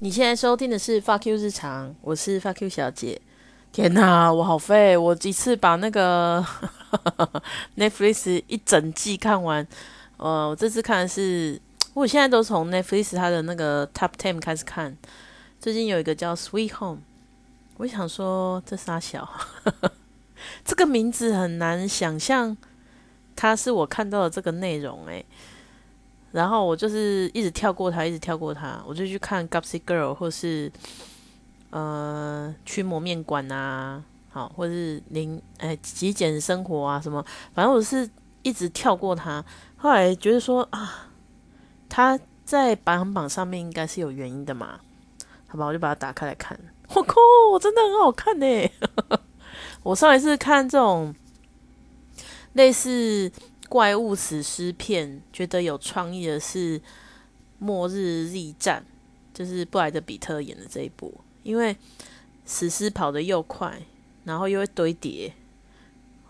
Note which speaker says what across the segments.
Speaker 1: 你现在收听的是《Fuck You 日常》，我是 Fuck You 小姐。天哪，我好废！我一次把那个 Netflix 一整季看完。呃，我这次看的是，我现在都从 Netflix 它的那个 Top Ten 开始看。最近有一个叫《Sweet Home》，我想说这傻小，这个名字很难想象，它是我看到的这个内容诶。然后我就是一直跳过它，一直跳过它，我就去看《Gossip Girl》或是呃《驱魔面馆》啊，好，或是零哎极简生活啊什么，反正我是一直跳过它。后来觉得说啊，它在排行榜上面应该是有原因的嘛，好吧，我就把它打开来看。我靠，真的很好看呢！我上一次看这种类似。怪物史诗片，觉得有创意的是《末日逆战》，就是布莱德比特演的这一部。因为史诗跑得又快，然后又会堆叠，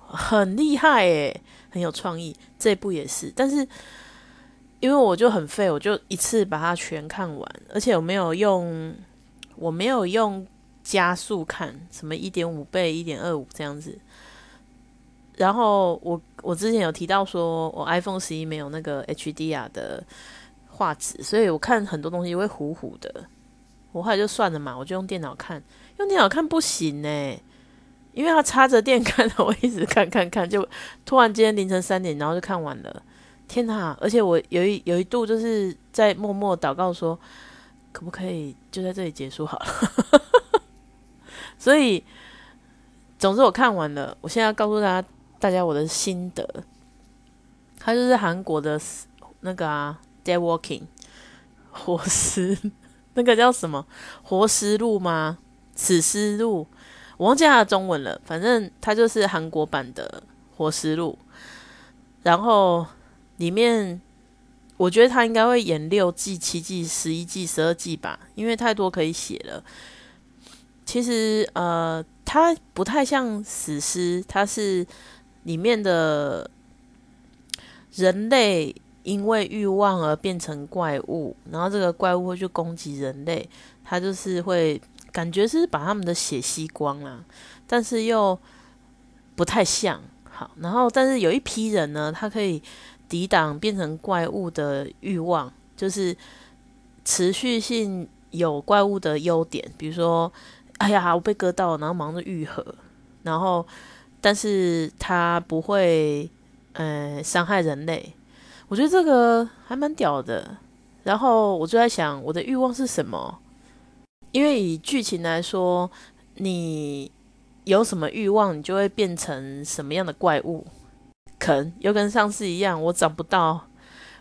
Speaker 1: 很厉害诶，很有创意。这部也是，但是因为我就很废，我就一次把它全看完，而且我没有用，我没有用加速看，什么一点五倍、一点二五这样子。然后我我之前有提到说，我 iPhone 十一没有那个 HDR 的画质，所以我看很多东西会糊糊的。我后来就算了嘛，我就用电脑看，用电脑看不行呢，因为它插着电看，我一直看看看，就突然间凌晨三点，然后就看完了。天哪！而且我有一有一度就是在默默祷告说，可不可以就在这里结束好了？所以，总之我看完了，我现在要告诉大家。大家我的心得，他就是韩国的那个啊，《Dead Walking》活尸，那个叫什么《活尸录》吗？《死尸录》，我忘记他的中文了。反正他就是韩国版的《活尸录》，然后里面我觉得他应该会演六季、七季、十一季、十二季吧，因为太多可以写了。其实呃，它不太像死尸，它是。里面的人类因为欲望而变成怪物，然后这个怪物会去攻击人类，他就是会感觉是把他们的血吸光了，但是又不太像。好，然后但是有一批人呢，他可以抵挡变成怪物的欲望，就是持续性有怪物的优点，比如说，哎呀，我被割到了，然后忙着愈合，然后。但是它不会，呃，伤害人类。我觉得这个还蛮屌的。然后我就在想，我的欲望是什么？因为以剧情来说，你有什么欲望，你就会变成什么样的怪物。可能又跟上次一样，我找不到，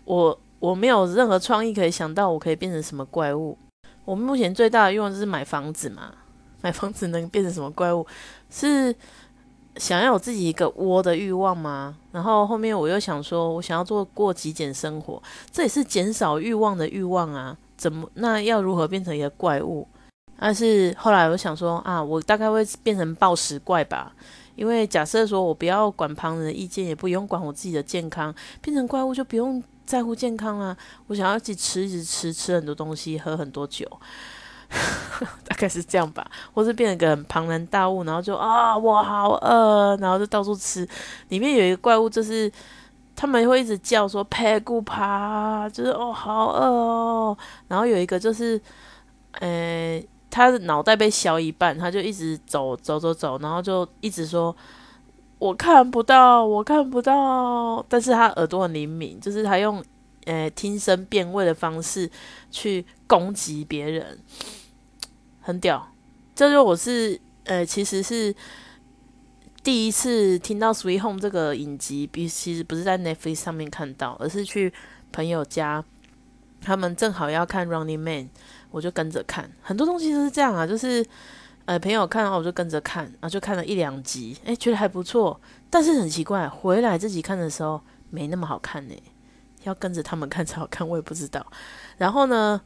Speaker 1: 我我没有任何创意可以想到我可以变成什么怪物。我目前最大的欲望就是买房子嘛，买房子能变成什么怪物？是。想要有自己一个窝的欲望吗？然后后面我又想说，我想要做过极简生活，这也是减少欲望的欲望啊。怎么那要如何变成一个怪物？但是后来我想说啊，我大概会变成暴食怪吧。因为假设说我不要管旁人的意见，也不用管我自己的健康，变成怪物就不用在乎健康啊。我想要一直吃，一直吃，吃很多东西，喝很多酒。大概是这样吧，或是变成个很庞然大物，然后就啊，我好饿，然后就到处吃。里面有一个怪物，就是他们会一直叫说“排骨爬”，就是哦，好饿哦。然后有一个就是，呃，他的脑袋被削一半，他就一直走走走走，然后就一直说“我看不到，我看不到”，但是他耳朵很灵敏，就是他用呃听声辨位的方式去攻击别人。很屌，这就我是呃，其实是第一次听到《Sweet Home》这个影集，比其实不是在 Netflix 上面看到，而是去朋友家，他们正好要看《Running Man》，我就跟着看。很多东西都是这样啊，就是呃朋友看，然后我就跟着看，然后就看了一两集，哎，觉得还不错。但是很奇怪，回来自己看的时候没那么好看呢，要跟着他们看才好看，我也不知道。然后呢？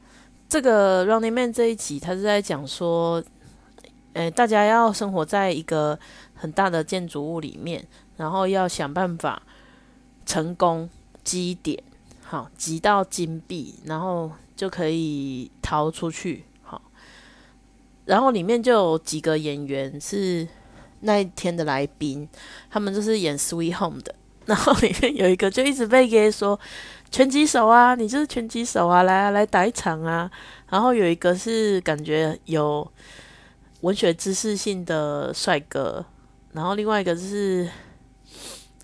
Speaker 1: 这个《Running Man》这一集，他是在讲说，诶，大家要生活在一个很大的建筑物里面，然后要想办法成功积点，好，集到金币，然后就可以逃出去。好，然后里面就有几个演员是那一天的来宾，他们就是演《Sweet Home》的。然后里面有一个就一直被给说拳击手啊，你就是拳击手啊，来啊来打一场啊。然后有一个是感觉有文学知识性的帅哥，然后另外一个就是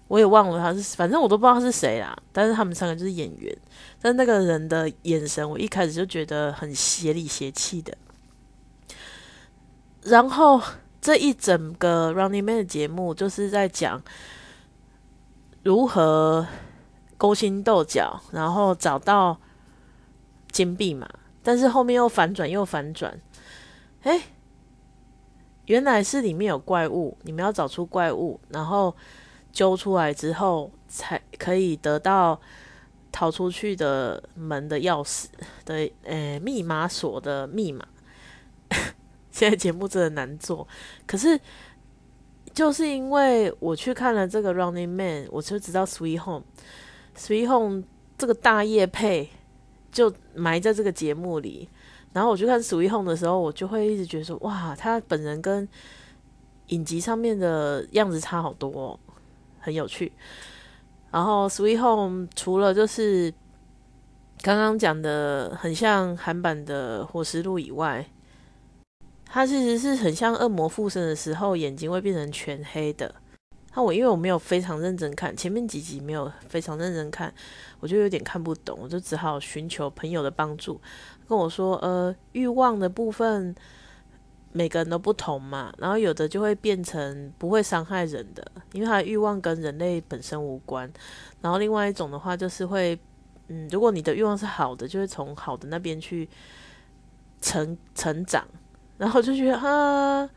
Speaker 1: 我也忘了他是，反正我都不知道他是谁啦。但是他们三个就是演员，但那个人的眼神，我一开始就觉得很邪里邪气的。然后这一整个 Running Man 的节目就是在讲如何勾心斗角，然后找到金币嘛。但是后面又反转又反转，哎，原来是里面有怪物，你们要找出怪物，然后揪出来之后才可以得到逃出去的门的钥匙的，诶，密码锁的密码。现在节目真的难做，可是就是因为我去看了这个《Running Man》，我就知道《Sweet Home》，《Sweet Home》这个大叶配就埋在这个节目里。然后我去看《Sweet Home》的时候，我就会一直觉得说：哇，他本人跟影集上面的样子差好多，很有趣。然后《Sweet Home》除了就是刚刚讲的很像韩版的《火石路》以外，它其实是很像恶魔附身的时候，眼睛会变成全黑的。那我因为我没有非常认真看前面几集，没有非常认真看，我就有点看不懂，我就只好寻求朋友的帮助，跟我说：“呃，欲望的部分每个人都不同嘛，然后有的就会变成不会伤害人的，因为他的欲望跟人类本身无关。然后另外一种的话，就是会，嗯，如果你的欲望是好的，就会从好的那边去成成长。”然后就觉得啊，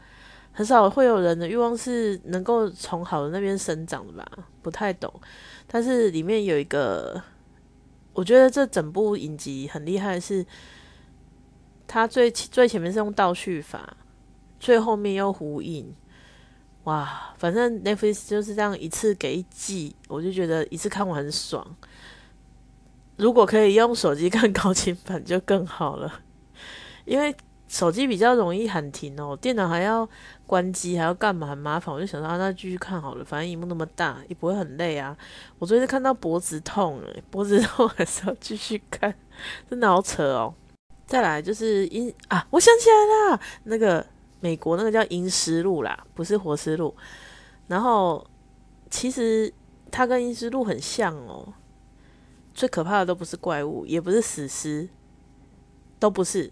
Speaker 1: 很少会有人的欲望是能够从好的那边生长的吧？不太懂。但是里面有一个，我觉得这整部影集很厉害，是它最最前面是用倒叙法，最后面又呼应。哇，反正 Netflix 就是这样一次给一季，我就觉得一次看完很爽。如果可以用手机看高清版就更好了，因为。手机比较容易喊停哦，电脑还要关机，还要干嘛，很麻烦。我就想说，那继续看好了，反正荧幕那么大，也不会很累啊。我昨天看到脖子痛，诶，脖子痛还是要继续看，真的好扯哦。再来就是阴啊，我想起来了，那个美国那个叫《阴尸路》啦，不是《活尸路》。然后其实它跟《阴尸路》很像哦，最可怕的都不是怪物，也不是死尸，都不是。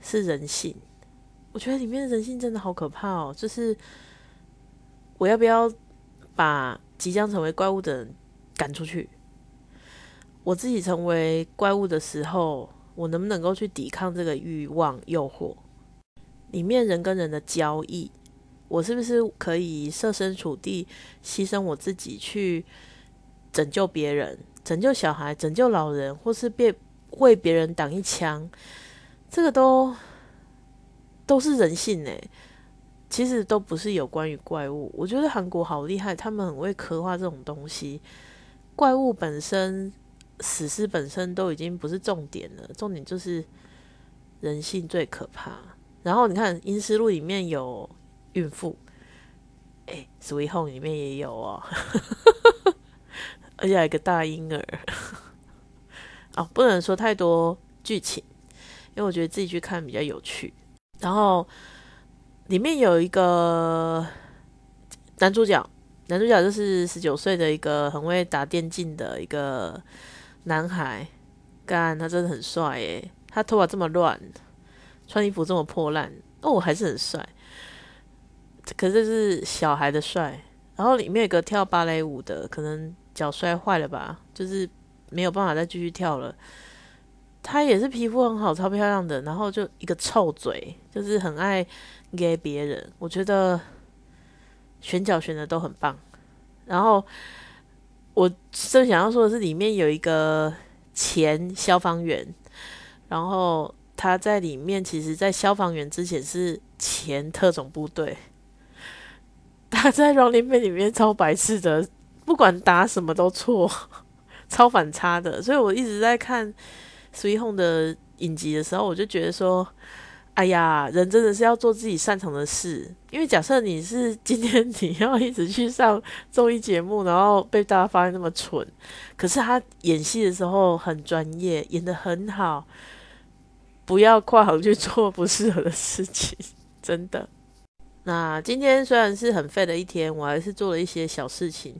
Speaker 1: 是人性，我觉得里面的人性真的好可怕哦。就是我要不要把即将成为怪物的人赶出去？我自己成为怪物的时候，我能不能够去抵抗这个欲望诱惑？里面人跟人的交易，我是不是可以设身处地牺牲我自己去拯救别人、拯救小孩、拯救老人，或是被为别人挡一枪？这个都都是人性诶，其实都不是有关于怪物。我觉得韩国好厉害，他们很会刻画这种东西。怪物本身、死尸本身都已经不是重点了，重点就是人性最可怕。然后你看《阴尸路》里面有孕妇，哎，《Sweet Home》里面也有哦，而且还有一个大婴儿。哦，不能说太多剧情。因为我觉得自己去看比较有趣，然后里面有一个男主角，男主角就是十九岁的一个很会打电竞的一个男孩，干他真的很帅耶，他头发这么乱，穿衣服这么破烂，哦，还是很帅，可是是小孩的帅。然后里面有个跳芭蕾舞的，可能脚摔坏了吧，就是没有办法再继续跳了。他也是皮肤很好，超漂亮的，然后就一个臭嘴，就是很爱给别人。我觉得选角选的都很棒。然后我正想要说的是，里面有一个前消防员，然后他在里面，其实在消防员之前是前特种部队。他在《Running Man》里面超白痴的，不管打什么都错，超反差的。所以我一直在看。Sweet Home 的影集的时候，我就觉得说，哎呀，人真的是要做自己擅长的事。因为假设你是今天你要一直去上综艺节目，然后被大家发现那么蠢，可是他演戏的时候很专业，演的很好。不要跨行去做不适合的事情，真的。那今天虽然是很废的一天，我还是做了一些小事情，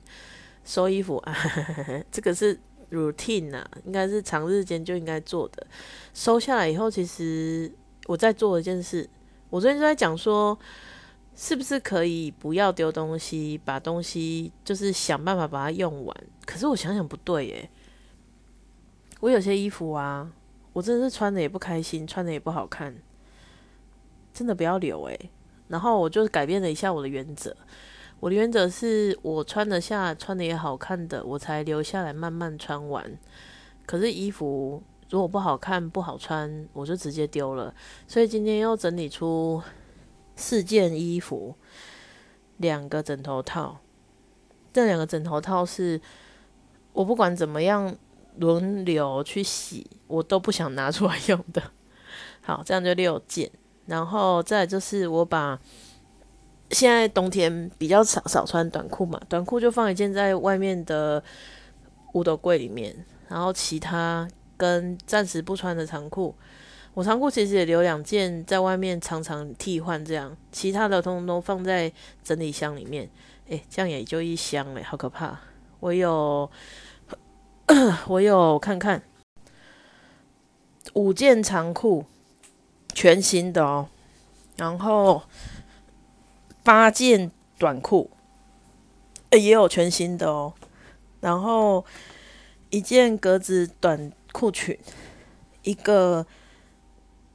Speaker 1: 收衣服啊。这个是 routine 啊，应该是长日间就应该做的。收下来以后，其实我在做一件事。我最近就在讲说，是不是可以不要丢东西，把东西就是想办法把它用完。可是我想想不对耶，我有些衣服啊。我真的是穿的也不开心，穿的也不好看，真的不要留诶。然后我就改变了一下我的原则，我的原则是我穿得下、穿的也好看的，我才留下来慢慢穿完。可是衣服如果不好看、不好穿，我就直接丢了。所以今天又整理出四件衣服，两个枕头套。这两个枕头套是我不管怎么样。轮流去洗，我都不想拿出来用的。好，这样就六件，然后再就是我把现在冬天比较少少穿短裤嘛，短裤就放一件在外面的五斗柜里面，然后其他跟暂时不穿的长裤，我长裤其实也留两件在外面常常替换，这样其他的通通都放在整理箱里面。诶，这样也就一箱嘞，好可怕！我有。我有看看五件长裤，全新的哦，然后八件短裤，呃也有全新的哦，然后一件格子短裤裙，一个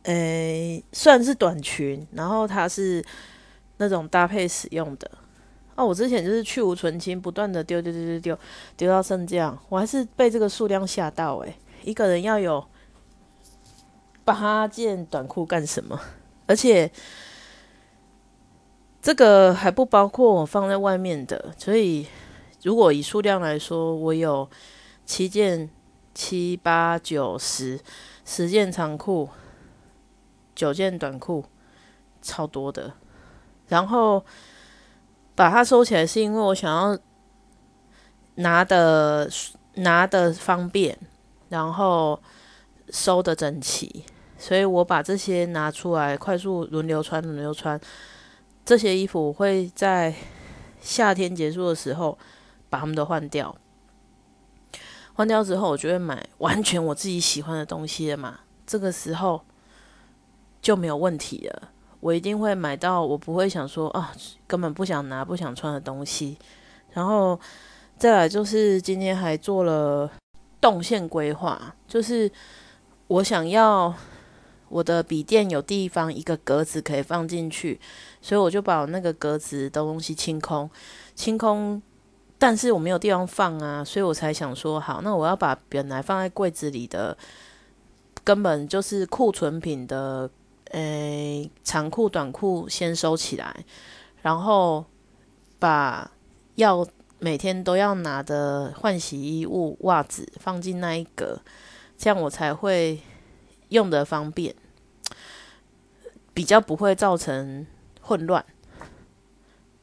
Speaker 1: 诶算是短裙，然后它是那种搭配使用的。哦，我之前就是去无存清，不断的丢丢丢丢丢，丢到剩这样，我还是被这个数量吓到诶，一个人要有八件短裤干什么？而且这个还不包括我放在外面的，所以如果以数量来说，我有七件、七八九十十件长裤，九件短裤，超多的，然后。把它收起来，是因为我想要拿的拿的方便，然后收的整齐，所以我把这些拿出来，快速轮流穿，轮流穿。这些衣服我会在夏天结束的时候把它们都换掉。换掉之后，我就会买完全我自己喜欢的东西了嘛。这个时候就没有问题了。我一定会买到，我不会想说啊，根本不想拿、不想穿的东西。然后再来就是今天还做了动线规划，就是我想要我的笔电有地方一个格子可以放进去，所以我就把那个格子的东西清空，清空。但是我没有地方放啊，所以我才想说，好，那我要把本来放在柜子里的，根本就是库存品的。诶，长裤、短裤先收起来，然后把要每天都要拿的换洗衣物、袜子放进那一格，这样我才会用的方便，比较不会造成混乱。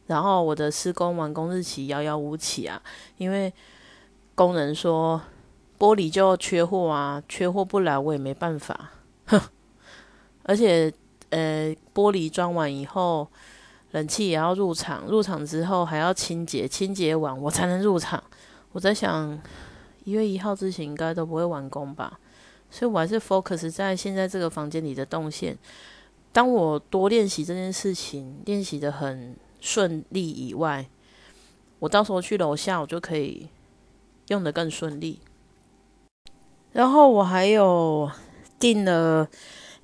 Speaker 1: 然后我的施工完工日期遥遥无期啊，因为工人说玻璃就缺货啊，缺货不来我也没办法，哼。而且，呃，玻璃装完以后，冷气也要入场，入场之后还要清洁，清洁完我才能入场。我在想，一月一号之前应该都不会完工吧，所以我还是 focus 在现在这个房间里的动线。当我多练习这件事情，练习的很顺利以外，我到时候去楼下，我就可以用的更顺利。然后我还有订了。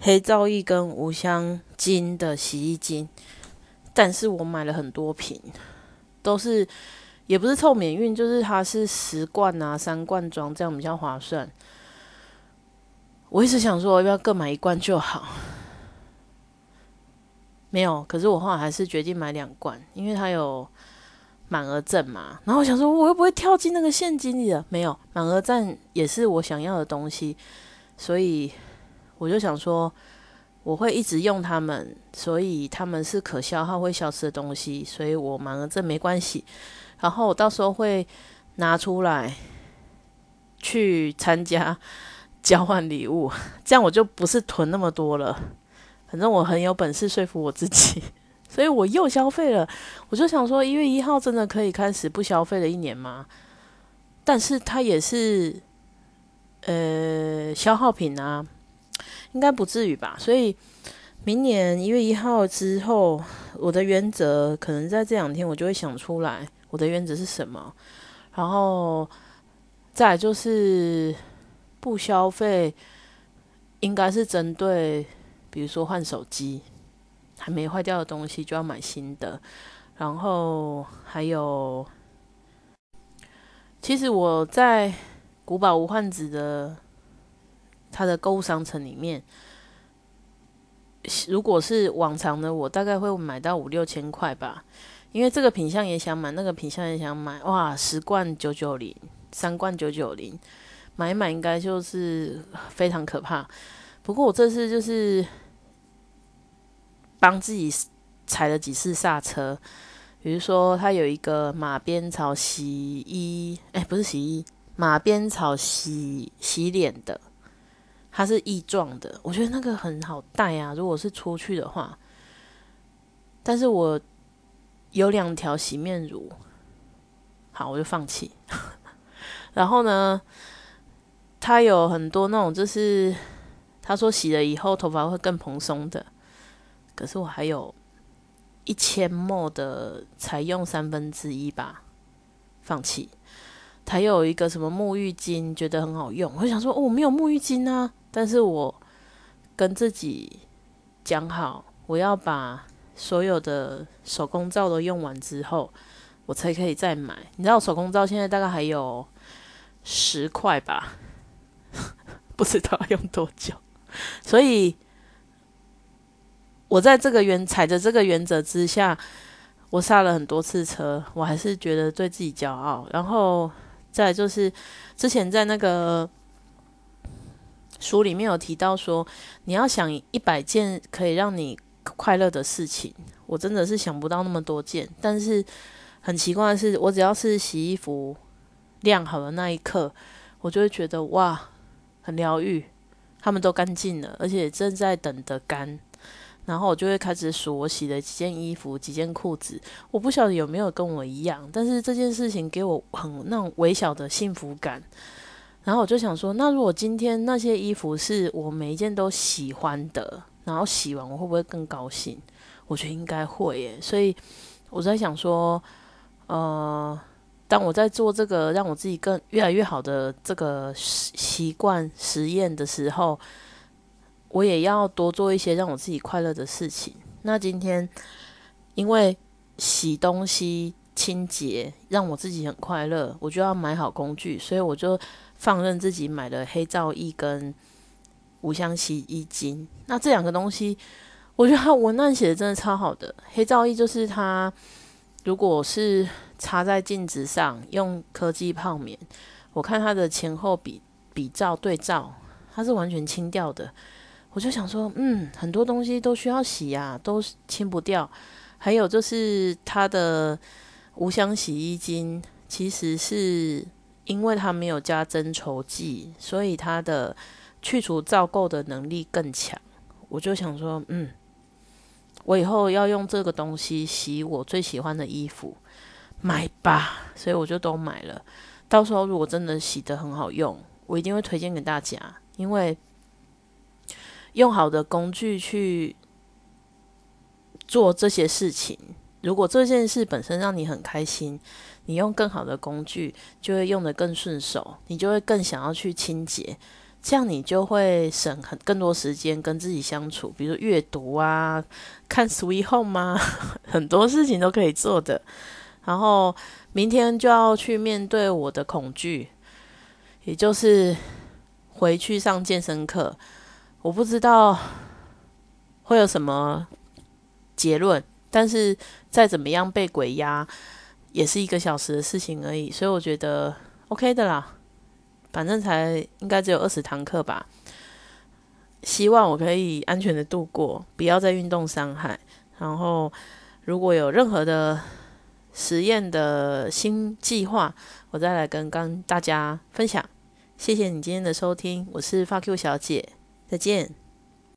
Speaker 1: 黑皂液跟无香精的洗衣精，但是我买了很多瓶，都是也不是凑免运，就是它是十罐啊，三罐装，这样比较划算。我一直想说要不要各买一罐就好，没有，可是我后来还是决定买两罐，因为它有满额赠嘛。然后我想说，我又不会跳进那个陷阱里的，没有满额赠也是我想要的东西，所以。我就想说，我会一直用它们，所以它们是可消耗会消失的东西，所以我满额赠没关系。然后我到时候会拿出来去参加交换礼物，这样我就不是囤那么多了。反正我很有本事说服我自己，所以我又消费了。我就想说，一月一号真的可以开始不消费了一年吗？但是它也是呃消耗品啊，应该不至于吧？所以明年一月一号之后，我的原则可能在这两天我就会想出来。我的原则是什么？然后再就是不消费，应该是针对，比如说换手机，还没坏掉的东西就要买新的。然后还有，其实我在古堡无患子的它的购物商城里面，如果是往常的，我大概会买到五六千块吧。因为这个品相也想买，那个品相也想买，哇，十罐九九零，三罐九九零，买一买应该就是非常可怕。不过我这次就是帮自己踩了几次刹车，比如说它有一个马鞭草洗衣，哎，不是洗衣，马鞭草洗洗脸的，它是异状的，我觉得那个很好带啊，如果是出去的话，但是我。有两条洗面乳，好，我就放弃。然后呢，它有很多那种，就是他说洗了以后头发会更蓬松的。可是我还有一千墨的，才用三分之一吧，放弃。还有一个什么沐浴巾，觉得很好用，我想说哦，我没有沐浴巾啊，但是我跟自己讲好，我要把。所有的手工皂都用完之后，我才可以再买。你知道手工皂现在大概还有十块吧，不知道用多久。所以，我在这个原踩着这个原则之下，我刹了很多次车，我还是觉得对自己骄傲。然后再就是之前在那个书里面有提到说，你要想一百件可以让你。快乐的事情，我真的是想不到那么多件。但是很奇怪的是，我只要是洗衣服晾好的那一刻，我就会觉得哇，很疗愈。他们都干净了，而且正在等的干。然后我就会开始数我洗的几件衣服、几件裤子。我不晓得有没有跟我一样，但是这件事情给我很那种微小的幸福感。然后我就想说，那如果今天那些衣服是我每一件都喜欢的。然后洗完我会不会更高兴？我觉得应该会耶。所以我在想说，呃，当我在做这个让我自己更越来越好的这个习惯实验的时候，我也要多做一些让我自己快乐的事情。那今天因为洗东西清洁让我自己很快乐，我就要买好工具，所以我就放任自己买了黑皂液跟。五香洗衣精，那这两个东西，我觉得它文案写的真的超好的。黑皂液就是它，如果是擦在镜子上用科技泡棉，我看它的前后比比照对照，它是完全清掉的。我就想说，嗯，很多东西都需要洗呀，都清不掉。还有就是它的无香洗衣精，其实是因为它没有加增稠剂，所以它的。去除皂垢的能力更强，我就想说，嗯，我以后要用这个东西洗我最喜欢的衣服，买吧。所以我就都买了。到时候如果真的洗的很好用，我一定会推荐给大家。因为用好的工具去做这些事情，如果这件事本身让你很开心，你用更好的工具就会用的更顺手，你就会更想要去清洁。这样你就会省很更多时间跟自己相处，比如阅读啊、看《Sweet Home》啊，很多事情都可以做的。然后明天就要去面对我的恐惧，也就是回去上健身课。我不知道会有什么结论，但是再怎么样被鬼压，也是一个小时的事情而已，所以我觉得 OK 的啦。反正才应该只有二十堂课吧，希望我可以安全的度过，不要再运动伤害。然后，如果有任何的实验的新计划，我再来跟刚大家分享。谢谢你今天的收听，我是发 Q 小姐，再见。